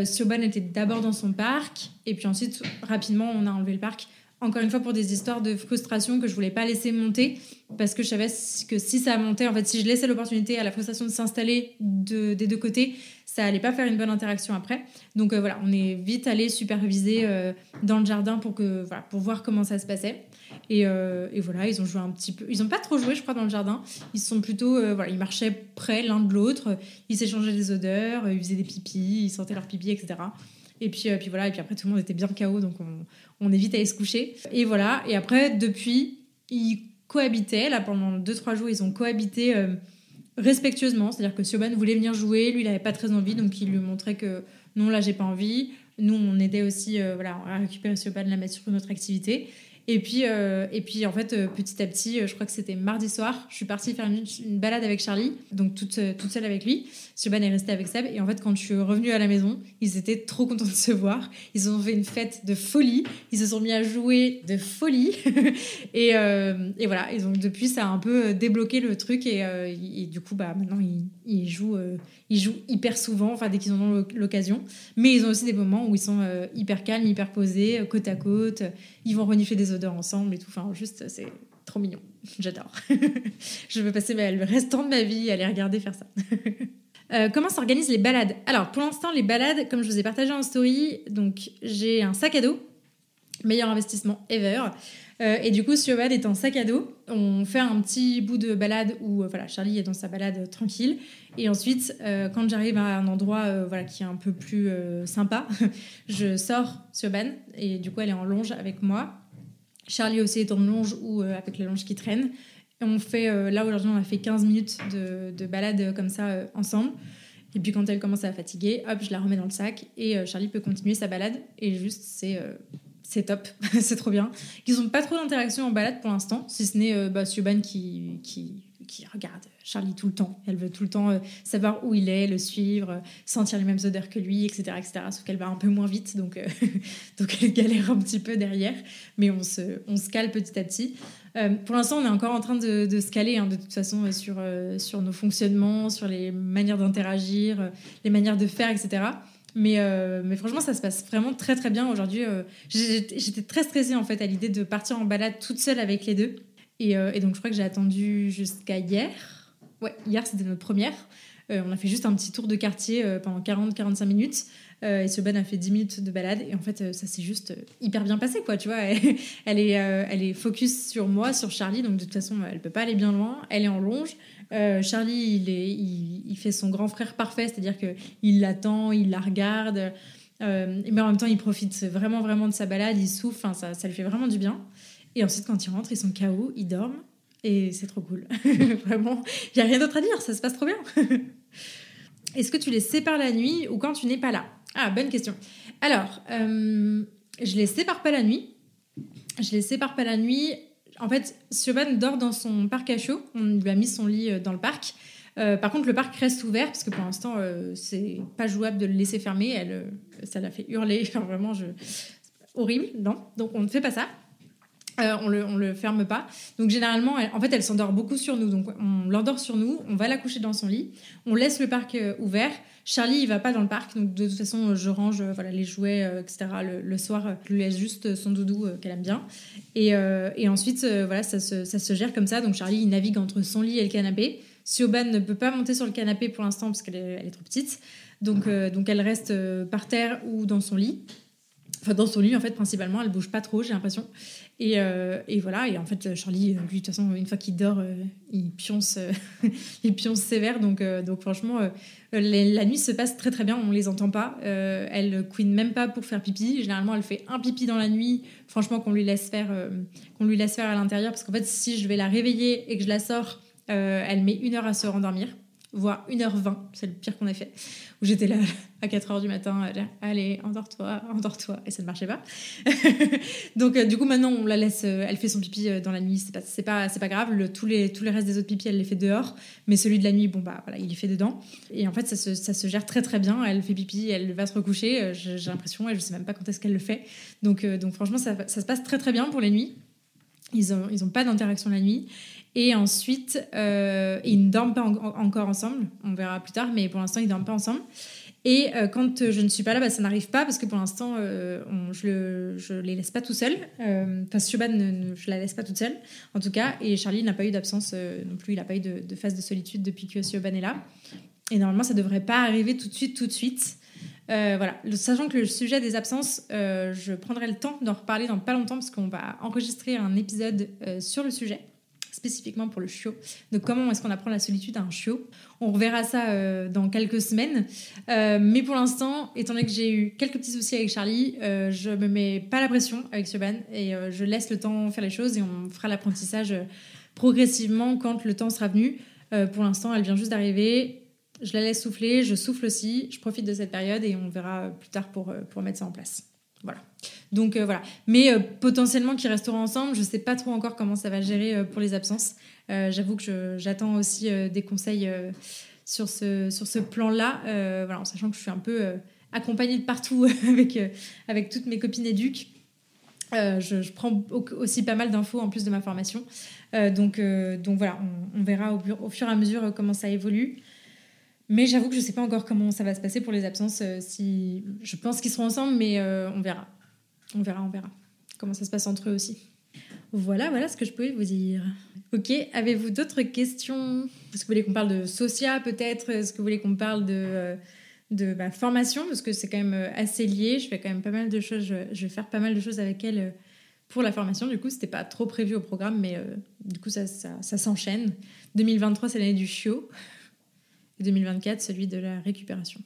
Sioban était d'abord dans son parc, et puis ensuite, rapidement, on a enlevé le parc encore une fois pour des histoires de frustration que je voulais pas laisser monter parce que je savais que si ça montait, en fait, si je laissais l'opportunité à la frustration de s'installer de, des deux côtés, ça allait pas faire une bonne interaction après. Donc euh, voilà, on est vite allé superviser euh, dans le jardin pour que pour voir comment ça se passait. Et, euh, et, voilà, ils ont joué un petit peu. Ils ont pas trop joué, je crois, dans le jardin. Ils sont plutôt voilà, ils marchaient près l'un de l'autre. Ils s'échangeaient des odeurs, ils faisaient des pipis, ils sentaient leur pipi, etc. Et puis, puis voilà, et puis après tout le monde était bien KO, donc on, on évite à se coucher. Et voilà, et après, depuis, ils cohabitaient, là pendant 2-3 jours, ils ont cohabité euh, respectueusement, c'est-à-dire que Sioban voulait venir jouer, lui il n'avait pas très envie, donc il lui montrait que non, là j'ai pas envie. Nous, on aidait aussi euh, voilà, à récupérer Sioban, la mettre sur une autre activité. Et puis, euh, et puis en fait, euh, petit à petit, euh, je crois que c'était mardi soir, je suis partie faire une, balade avec Charlie, donc toute, toute seule avec lui. Siobhan est restée avec Seb. Et en fait, quand je suis revenue à la maison, ils étaient trop contents de se voir. Ils ont fait une fête de folie. Ils se sont mis à jouer de folie. (laughs) et, voilà. Et donc, depuis, ça a un peu débloqué le truc. Et, du coup, bah, maintenant, ils jouent, ils jouent hyper souvent, enfin, dès qu'ils en ont l'occasion. Mais ils ont aussi des moments où ils sont hyper calmes, hyper posés, côte à côte. Ils vont renifler des odeurs ensemble et tout. Enfin, juste, c'est trop mignon. (laughs) J'adore. (laughs) je veux passer le restant de ma vie à les regarder faire ça. (laughs) Euh, comment s'organisent les balades? Alors, pour l'instant, les balades, comme je vous ai partagé en story, donc j'ai un sac à dos, meilleur investissement ever. Euh, et du coup, Siobhan est en sac à dos. On fait un petit bout de balade où euh, voilà, Charlie est dans sa balade tranquille. Et ensuite, quand j'arrive à un endroit voilà, qui est un peu plus sympa, (laughs) je sors Siobhan et du coup, elle est en longe avec moi. Charlie aussi est en longe ou euh, avec la longe qui traîne. Et on fait, euh, là aujourd'hui, on a fait 15 minutes de, de balade comme ça euh, ensemble. Et puis quand elle commence à fatiguer, hop, je la remets dans le sac et Charlie peut continuer sa balade. Et juste, c'est c'est top, (laughs) c'est trop bien. Ils n'ont pas trop d'interaction en balade pour l'instant, si ce n'est bah, Siobhan qui, qui, regarde Charlie tout le temps. Elle veut tout le temps euh, savoir où il est, le suivre, euh, sentir les mêmes odeurs que lui, etc. etc. Sauf qu'elle va un peu moins vite, donc, euh, (laughs) donc elle galère un petit peu derrière. Mais on se, on cale petit à petit. pour l'instant, on est encore en train de, de se caler, hein, de toute façon, sur, sur nos fonctionnements, sur les manières d'interagir, les manières de faire, etc. Mais, mais franchement, ça se passe vraiment très très bien aujourd'hui. J'étais très stressée en fait à l'idée de partir en balade toute seule avec les deux. Euh, et, donc, je crois que j'ai attendu jusqu'à hier. Ouais, hier, c'était notre première. Euh, on a fait juste un petit tour de quartier euh, pendant 40-45 minutes. Et Soban a fait 10 minutes de balade. Et en fait, ça s'est juste hyper bien passé, quoi. Tu vois, elle, (laughs) est, elle est focus sur moi, sur Charlie. Donc, de toute façon, elle peut pas aller bien loin. Elle est en longe. Charlie, il, est, il, fait son grand frère parfait, c'est-à-dire qu'il l'attend, il la regarde. mais en même temps, il profite vraiment, vraiment de sa balade. Il souffle. Ça, ça lui fait vraiment du bien. Et ensuite, quand ils rentrent, ils sont KO, ils dorment. Et c'est trop cool. (laughs) Vraiment, il n'y a rien d'autre à dire, ça se passe trop bien. (laughs) Est-ce que tu les sépares la nuit ou quand tu n'es pas là? Ah, bonne question. Alors, euh, je les sépare pas la nuit. Je les sépare pas la nuit. En fait, Siobhan dort dans son parc à chaud. On lui a mis son lit euh, dans le parc. Euh, par contre, le parc reste ouvert parce que pour l'instant, c'est pas jouable de le laisser fermer. Elle, ça l'a fait hurler. (laughs) Vraiment, je... horrible. Non, donc on ne fait pas ça. Euh, on le, le ferme pas. Donc généralement, en fait, elle s'endort beaucoup sur nous. Donc on l'endort sur nous, on va la coucher dans son lit, on laisse le parc euh, ouvert. Charlie, il va pas dans le parc, donc de toute façon, je range euh, voilà les jouets, etc. Le, soir, je lui laisse juste son doudou qu'elle aime bien. Et, ensuite, voilà, ça se, gère comme ça. Donc Charlie, il navigue entre son lit et le canapé. Siobhan ne peut pas monter sur le canapé pour l'instant parce qu'elle est, elle est trop petite. Donc, donc elle reste par terre ou dans son lit. Enfin, dans son lit, en fait, principalement, elle bouge pas trop, j'ai l'impression. Et, euh, et, voilà, et en fait, Charlie, lui, de toute façon, une fois qu'il dort, euh, il, pionce, euh, (laughs) il pionce sévère. Donc, donc franchement, la nuit se passe très très bien, on les entend pas. elle couine même pas pour faire pipi. Généralement, elle fait un pipi dans la nuit, franchement, qu'on lui laisse faire, qu'on lui laisse faire à l'intérieur. Parce qu'en fait, si je vais la réveiller et que je la sors, elle met une heure à se rendormir voire 1h20, c'est le pire qu'on ait fait, où j'étais là (laughs) à 4h du matin, allez, endors-toi, endors-toi, et ça ne marchait pas. (laughs) Donc euh, du coup maintenant on la laisse, euh, elle fait son pipi euh, dans la nuit, c'est pas, c'est pas, c'est pas grave, le, tous, les, tous les restes des autres pipis elle les fait dehors, mais celui de la nuit, bon bah voilà, il les fait dedans, et en fait ça se, ça se gère très très bien, elle fait pipi, elle va se recoucher, j'ai, l'impression, et je sais même pas quand est-ce qu'elle le fait, donc, donc franchement ça, ça se passe très très bien pour les nuits. Ils n'ont ils ont pas d'interaction la nuit. Et ensuite, euh, ils ne dorment pas encore ensemble. On verra plus tard, mais pour l'instant, ils ne dorment pas ensemble. Et euh, quand je ne suis pas là, bah, ça n'arrive pas parce que pour l'instant, euh, je ne les laisse pas tout seuls. Enfin, Shuban, je la laisse pas toute seule, en tout cas. Et Charlie n'a pas eu d'absence non plus. Il n'a pas eu de, phase de solitude depuis que Siobhan est là. Et normalement, ça ne devrait pas arriver tout de suite, tout de suite. voilà, sachant que le sujet des absences, je prendrai le temps d'en reparler dans pas longtemps parce qu'on va enregistrer un épisode sur le sujet spécifiquement pour le chiot, de comment est-ce qu'on apprend la solitude à un chiot? On reverra ça euh, dans quelques semaines. Euh, mais pour l'instant, étant donné que j'ai eu quelques petits soucis avec Charlie, euh, je me mets pas la pression avec Siobhan et je laisse le temps faire les choses et on fera l'apprentissage progressivement quand le temps sera venu. pour l'instant, elle vient juste d'arriver. Je la laisse souffler, je souffle aussi, je profite de cette période et on verra plus tard pour, pour mettre ça en place. Voilà. Donc voilà. Mais potentiellement qu'ils resteront ensemble. Je sais pas trop encore comment ça va gérer pour les absences. J'avoue que j'attends aussi des conseils sur ce, sur ce plan-là, voilà, en sachant que je suis un peu accompagnée de partout (laughs) avec, avec toutes mes copines éduques. je, prends aussi pas mal d'infos en plus de ma formation. donc, donc voilà, on, verra au, fur et à mesure comment ça évolue. Mais j'avoue que je ne sais pas encore comment ça va se passer pour les absences. Euh, si je pense qu'ils seront ensemble, mais euh, on verra. On verra, on verra. Comment ça se passe entre eux aussi. Voilà, voilà ce que je pouvais vous dire. Ok, avez-vous d'autres questions? Est-ce que vous voulez qu'on parle de Socia peut-être? Est-ce que vous voulez qu'on parle de, euh, de ma formation? Parce que c'est quand même assez lié. Je fais quand même pas mal de choses. Je, vais faire pas mal de choses avec elle pour la formation. Du coup, c'était pas trop prévu au programme, mais du coup, ça, ça, ça s'enchaîne. 2023, c'est l'année du chiot. 2024, celui de la récupération.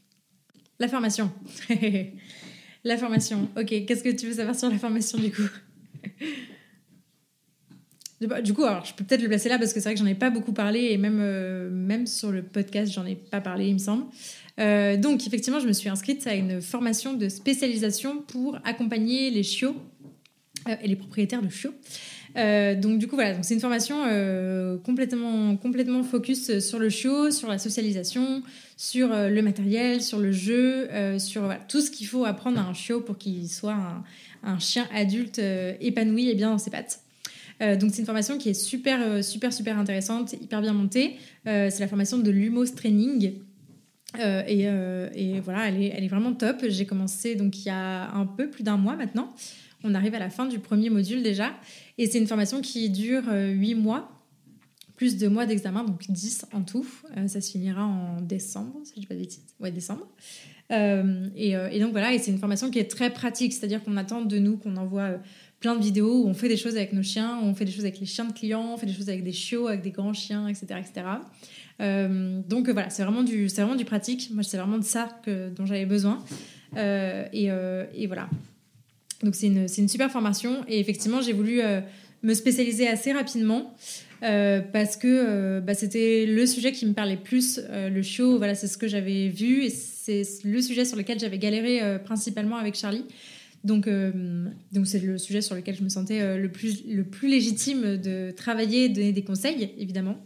(laughs) la formation. (laughs) la formation. Ok, qu'est-ce que tu veux savoir sur la formation du coup? (laughs) Du coup, alors je peux peut-être le placer là parce que c'est vrai que j'en ai pas beaucoup parlé et même, euh, même sur le podcast, j'en ai pas parlé, il me semble. Euh, donc, effectivement, je me suis inscrite à une formation de spécialisation pour accompagner les chiots euh, et les propriétaires de chiots euh, donc du coup voilà, c'est une formation euh, complètement, complètement focus sur le chiot, sur la socialisation, sur euh, le matériel, sur le jeu, sur tout ce qu'il faut apprendre à un chiot pour qu'il soit un, chien adulte épanoui et bien dans ses pattes. donc c'est une formation qui est super super super intéressante, hyper bien montée. c'est la formation de l'Humos Training. Et, et, voilà, elle est, elle est vraiment top. J'ai commencé donc il y a un peu plus d'un mois maintenant. On arrive à la fin du premier module déjà. Et c'est une formation qui dure 8 euh, mois, plus de mois d'examen, donc 10 en tout. Euh, ça se finira en décembre, si je ne dis pas de bêtises. Ouais, décembre. Euh, et, donc voilà, et c'est une formation qui est très pratique, c'est-à-dire qu'on attend de nous qu'on envoie plein de vidéos où on fait des choses avec nos chiens, où on fait des choses avec les chiens de clients, on fait des choses avec des chiots, avec des grands chiens, etc. etc. donc voilà, c'est vraiment, du, vraiment du pratique. Moi, c'est vraiment de ça que, dont j'avais besoin. et, voilà. Donc c'est une, une, super formation et effectivement j'ai voulu euh, me spécialiser assez rapidement euh, parce que euh, bah, c'était le sujet qui me parlait plus, le show, voilà, c'est ce que j'avais vu et c'est le sujet sur lequel j'avais galéré principalement avec Charlie. Donc donc c'est le sujet sur lequel je me sentais le, plus, le plus légitime de travailler, de donner des conseils évidemment.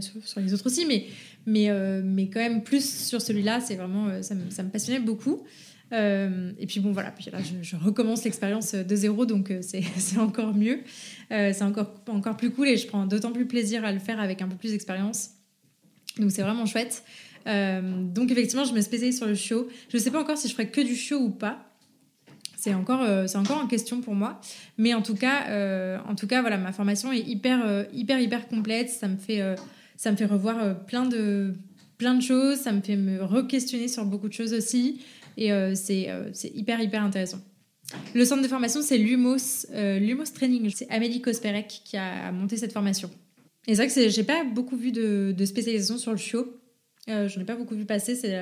Sur, les autres aussi, mais, mais, mais quand même plus sur celui-là, c'est vraiment ça me, ça me passionnait beaucoup. Euh, et puis bon, voilà, puis là, je, recommence l'expérience de zéro, donc euh, (laughs) c'est encore mieux. Euh, c'est encore, encore plus cool et je prends d'autant plus plaisir à le faire avec un peu plus d'expérience. Donc c'est vraiment chouette. donc effectivement, je me spécialise sur le show. Je ne sais pas encore si je ferai que du show ou pas. C'est encore, c'est encore en question pour moi. Mais en tout cas, en tout cas voilà, ma formation est hyper, hyper, hyper complète. Ça me fait, ça me fait revoir plein de, plein de choses. Ça me fait me re-questionner sur beaucoup de choses aussi. Et euh, euh, c'est hyper, hyper intéressant. Le centre de formation, c'est l'UMOS, euh, l'UMOS Training. C'est Amélie Kosperek qui a monté cette formation. Et c'est vrai que j'ai pas beaucoup vu de, spécialisation sur le show. Euh, J'en ai pas beaucoup vu passer, c'est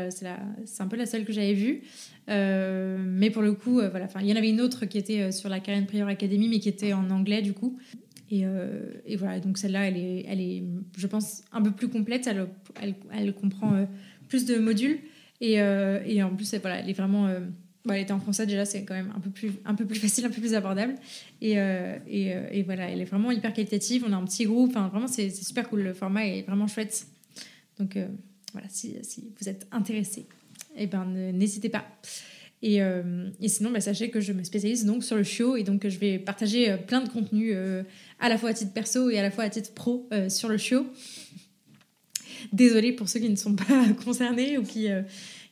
un peu la seule que j'avais vue. mais pour le coup, voilà, il y en avait une autre qui était sur la Karen Prior Academy, mais qui était en anglais du coup. Et, voilà, donc celle-là, elle est, elle est, je pense, un peu plus complète. Elle, elle comprend plus de modules. Euh, et, en plus, voilà, elle est vraiment. Euh, elle était en français déjà, c'est quand même un peu, plus, un peu plus facile, un peu plus abordable. Et, euh, voilà, elle est vraiment hyper qualitative. On a un petit groupe. Vraiment, c'est super cool. Le format est vraiment chouette. Donc voilà, si, vous êtes intéressé, eh ben, n'hésitez pas. Et, sinon, bah, sachez que je me spécialise donc sur le show et donc je vais partager plein de contenus à la fois à titre perso et à la fois à titre pro sur le show. Désolée pour ceux qui ne sont pas (laughs) concernés ou qui, euh,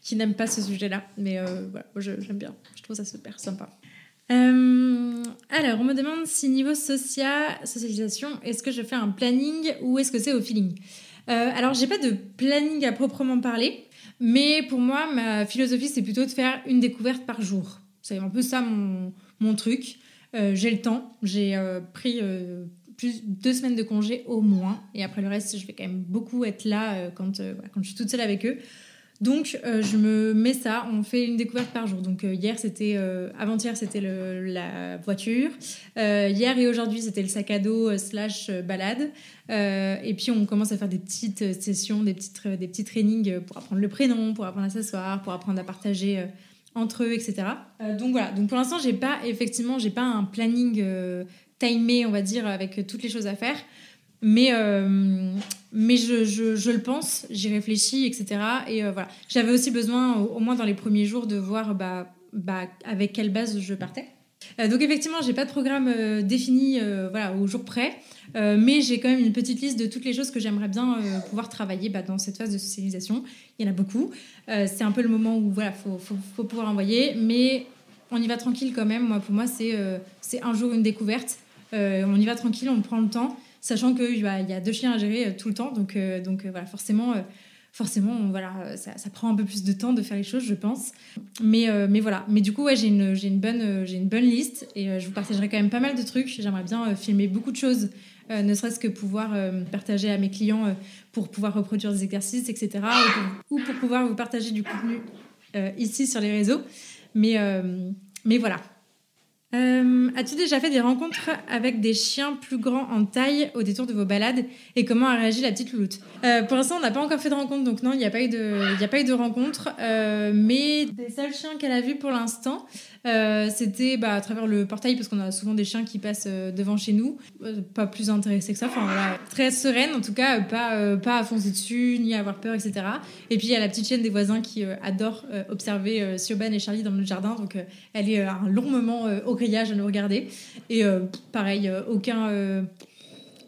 qui n'aiment pas ce sujet-là. Mais euh, voilà, j'aime bien. Je trouve ça super sympa. Euh, alors, on me demande si niveau social, socialisation, est-ce que je fais un planning ou est-ce que c'est au feeling? Euh, Alors, j'ai pas de planning à proprement parler, mais pour moi, ma philosophie, c'est plutôt de faire une découverte par jour. C'est un peu ça mon, mon truc. j'ai le temps, j'ai pris deux semaines de congé au moins. Et après le reste, je vais quand même beaucoup être là euh, quand, euh, quand je suis toute seule avec eux. Donc, euh, je me mets ça. On fait une découverte par jour. Donc, hier, c'était. Avant-hier, c'était la voiture. hier et aujourd'hui, c'était le sac à dos slash balade. et puis, on commence à faire des petites sessions, des petits, des petits trainings pour apprendre le prénom, pour apprendre à s'asseoir, pour apprendre à partager entre eux, etc. donc voilà. Donc pour l'instant, j'ai pas effectivement, j'ai pas un planning timé, on va dire, avec toutes les choses à faire. Mais, mais je, je, le pense, j'y réfléchis, etc. Et voilà. J'avais aussi besoin, au, moins dans les premiers jours, de voir bah, bah, avec quelle base je partais. Euh, donc effectivement, j'ai pas de programme euh, défini euh, voilà, au jour près, mais j'ai quand même une petite liste de toutes les choses que j'aimerais bien pouvoir travailler bah, dans cette phase de socialisation. Il y en a beaucoup. c'est un peu le moment où voilà, faut, faut, faut, pouvoir envoyer, mais on y va tranquille quand même. Moi, pour moi, c'est c'est un jour une découverte. On y va tranquille, on prend le temps, sachant qu'il bah, y a deux chiens à gérer tout le temps. Donc, donc voilà, forcément forcément, voilà, ça, prend un peu plus de temps de faire les choses, je pense. Mais, euh, mais voilà. Mais du coup, ouais, j'ai une, une, bonne, euh, une bonne liste et euh, je vous partagerai quand même pas mal de trucs. J'aimerais bien filmer beaucoup de choses, ne serait-ce que pouvoir partager à mes clients pour pouvoir reproduire des exercices, etc. Ou pour, pouvoir vous partager du contenu ici sur les réseaux. Mais, mais voilà. Euh, as-tu déjà fait des rencontres avec des chiens plus grands en taille au détour de vos balades et comment a réagi la petite louloute? Euh, Pour l'instant, on n'a pas encore fait de rencontre, donc non, il n'y a pas eu de, rencontre. Euh, mais des seuls chiens qu'elle a vus pour l'instant, euh, c'était bah, à travers le portail parce qu'on a souvent des chiens qui passent devant chez nous, pas plus intéressés que ça, enfin voilà, très sereine en tout cas, pas, à foncer dessus ni à avoir peur, etc. Et puis il y a la petite chienne des voisins qui adore observer Siobhan et Charlie dans notre jardin, donc elle est un long moment au à nous regarder. Et pareil, aucun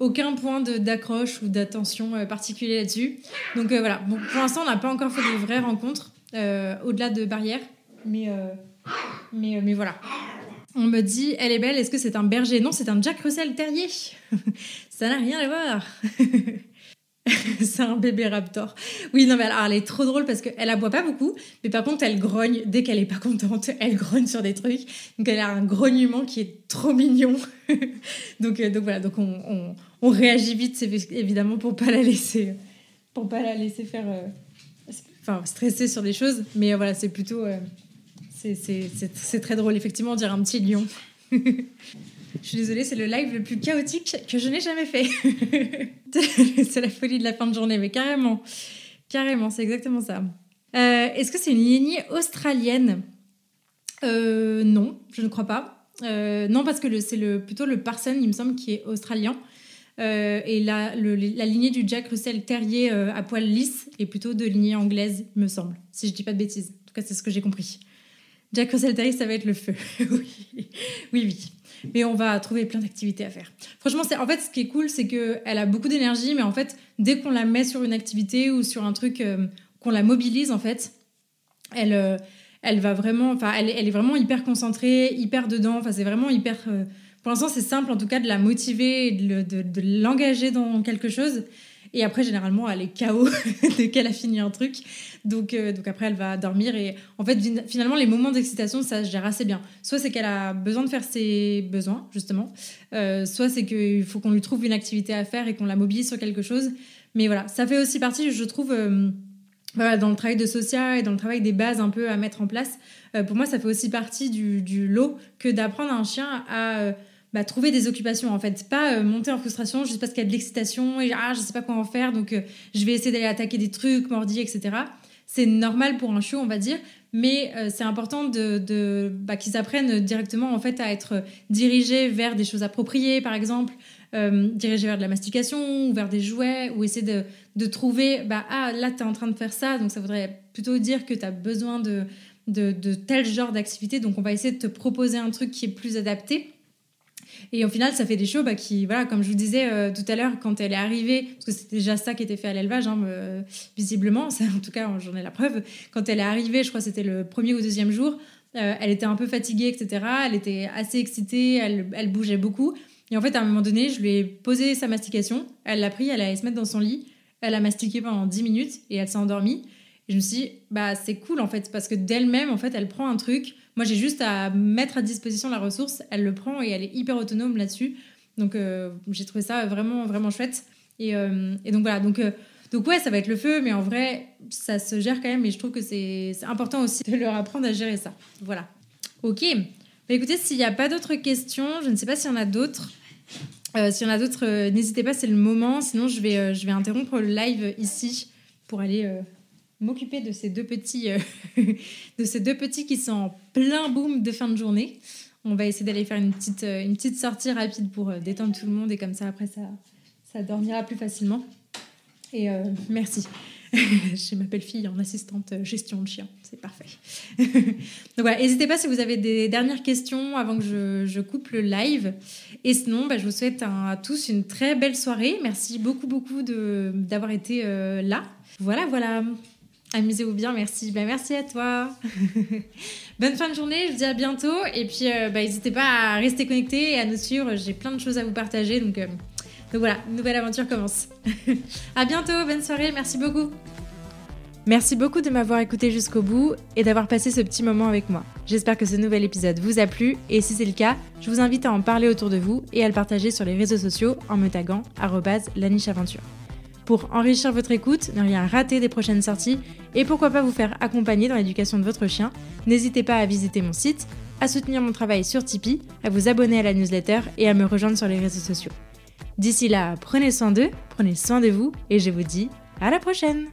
aucun point d'accroche ou d'attention particulier là-dessus. Donc voilà, bon, pour l'instant, on n'a pas encore fait de vraies rencontres au-delà de barrières, mais mais, euh, mais voilà. On me dit, elle est belle, est-ce que c'est un berger? Non, c'est un Jack Russell terrier. (laughs) Ça n'a rien à voir. (laughs) (laughs) c'est un bébé raptor. Oui, non, mais alors, elle est trop drôle parce qu'elle aboie pas beaucoup, mais par contre, elle grogne dès qu'elle est pas contente. (laughs) Elle grogne sur des trucs. Donc, elle a un grognement qui est trop mignon. (laughs) donc, euh, donc voilà, donc on, réagit vite, évidemment, pour pas la laisser, pour pas la laisser faire, euh, enfin, stresser sur des choses. Mais voilà, c'est plutôt, c'est très drôle, effectivement, on dirait un petit lion. Je suis désolée, c'est le live le plus chaotique que je n'ai jamais fait. (laughs) c'est la folie de la fin de journée, mais carrément. Carrément, c'est exactement ça. Euh, est-ce que c'est une lignée australienne? Euh, Non, je ne crois pas. Euh, non, parce que c'est plutôt le Parson, il me semble, qui est australien. et la, la, lignée du Jack Russell Terrier à poil lisse est plutôt de lignée anglaise, me semble, si je dis pas de bêtises. En tout cas, c'est ce que j'ai compris. Jack Russell Terrier, ça va être le feu. (laughs) oui, oui, oui. Mais on va trouver plein d'activités à faire. Franchement, en fait ce qui est cool, c'est que elle a beaucoup d'énergie, mais en fait, dès qu'on la met sur une activité ou sur un truc, euh, qu'on la mobilise, en fait, elle, euh, elle va vraiment, enfin, elle, elle, est vraiment hyper concentrée, hyper dedans. Enfin, c'est vraiment hyper. Euh, pour l'instant, c'est simple, en tout cas, de la motiver, de, de, de l'engager dans quelque chose. Et après, généralement, elle est KO (laughs) dès qu'elle a fini un truc. Donc, euh, donc après, elle va dormir. Et en fait, finalement, les moments d'excitation, ça se gère assez bien. Soit c'est qu'elle a besoin de faire ses besoins, justement. Euh, soit c'est qu'il faut qu'on lui trouve une activité à faire et qu'on la mobilise sur quelque chose. Mais voilà, ça fait aussi partie, je trouve, euh, dans le travail de social et dans le travail des bases un peu à mettre en place. pour moi, ça fait aussi partie du, lot que d'apprendre un chien à bah, trouver des occupations en fait, pas monter en frustration juste parce qu'il y a de l'excitation et ah je sais pas quoi en faire donc je vais essayer d'aller attaquer des trucs, mordiller, etc. C'est normal pour un chiot on va dire, mais euh, c'est important de, bah, qu'ils apprennent directement en fait à être dirigés vers des choses appropriées par exemple, dirigés vers de la mastication ou vers des jouets ou essayer de, de trouver bah ah là tu es en train de faire ça donc ça voudrait plutôt dire que tu as besoin de, de, de tel genre d'activité donc on va essayer de te proposer un truc qui est plus adapté et au final, ça fait des shows bah, qui, voilà, comme je vous disais euh, tout à l'heure, quand elle est arrivée, parce que c'était déjà ça qui était fait à l'élevage, hein, euh, visiblement, en tout cas, j'en ai la preuve. Quand elle est arrivée, je crois que c'était le premier ou deuxième jour, euh, elle était un peu fatiguée, etc. Elle était assez excitée, elle, elle, bougeait beaucoup. Et en fait, à un moment donné, je lui ai posé sa mastication. Elle l'a pris, elle allait se mettre dans son lit. Elle a mastiqué pendant 10 minutes et elle s'est endormie. Et je me suis dit, bah, c'est cool en fait, parce que d'elle-même, en fait, elle prend un truc moi, j'ai juste à mettre à disposition la ressource, elle le prend et elle est hyper autonome là-dessus. Donc, euh, j'ai trouvé ça vraiment, vraiment chouette. Et, euh, donc, voilà. Donc, euh, donc, ouais, ça va être le feu, mais en vrai, ça se gère quand même. Et je trouve que c'est important aussi de leur apprendre à gérer ça. Voilà. Ok. Bah, écoutez, s'il n'y a pas d'autres questions, je ne sais pas s'il y en a d'autres. s'il y en a d'autres, n'hésitez pas, c'est le moment. Sinon, je vais, je vais interrompre le live ici pour aller m'occuper de ces deux petits, (laughs) de ces deux petits qui sont en plein boom de fin de journée. On va essayer d'aller faire une petite, une petite sortie rapide pour détendre tout le monde et comme ça après ça, ça dormira plus facilement. Et merci. (laughs) J'ai ma belle-fille en assistante gestion de chien. C'est parfait. (laughs) Donc voilà, n'hésitez pas si vous avez des dernières questions avant que je, coupe le live. Et sinon, bah, je vous souhaite à tous une très belle soirée. Merci beaucoup, beaucoup d'avoir été euh, là. Voilà, voilà. Amusez-vous bien, merci. Bah, merci à toi. (laughs) Bonne fin de journée, je vous dis à bientôt. Et puis, euh, bah, n'hésitez pas à rester connecté et à nous suivre. J'ai plein de choses à vous partager. Donc, euh, voilà, nouvelle aventure commence. (laughs) à bientôt, bonne soirée, merci beaucoup. Merci beaucoup de m'avoir écouté jusqu'au bout et d'avoir passé ce petit moment avec moi. J'espère que ce nouvel épisode vous a plu et si c'est le cas, je vous invite à en parler autour de vous et à le partager sur les réseaux sociaux en me taguant @lanicheaventure. Pour enrichir votre écoute, ne rien rater des prochaines sorties et pourquoi pas vous faire accompagner dans l'éducation de votre chien, n'hésitez pas à visiter mon site, à soutenir mon travail sur Tipeee, à vous abonner à la newsletter et à me rejoindre sur les réseaux sociaux. D'ici là, prenez soin d'eux, prenez soin de vous et je vous dis à la prochaine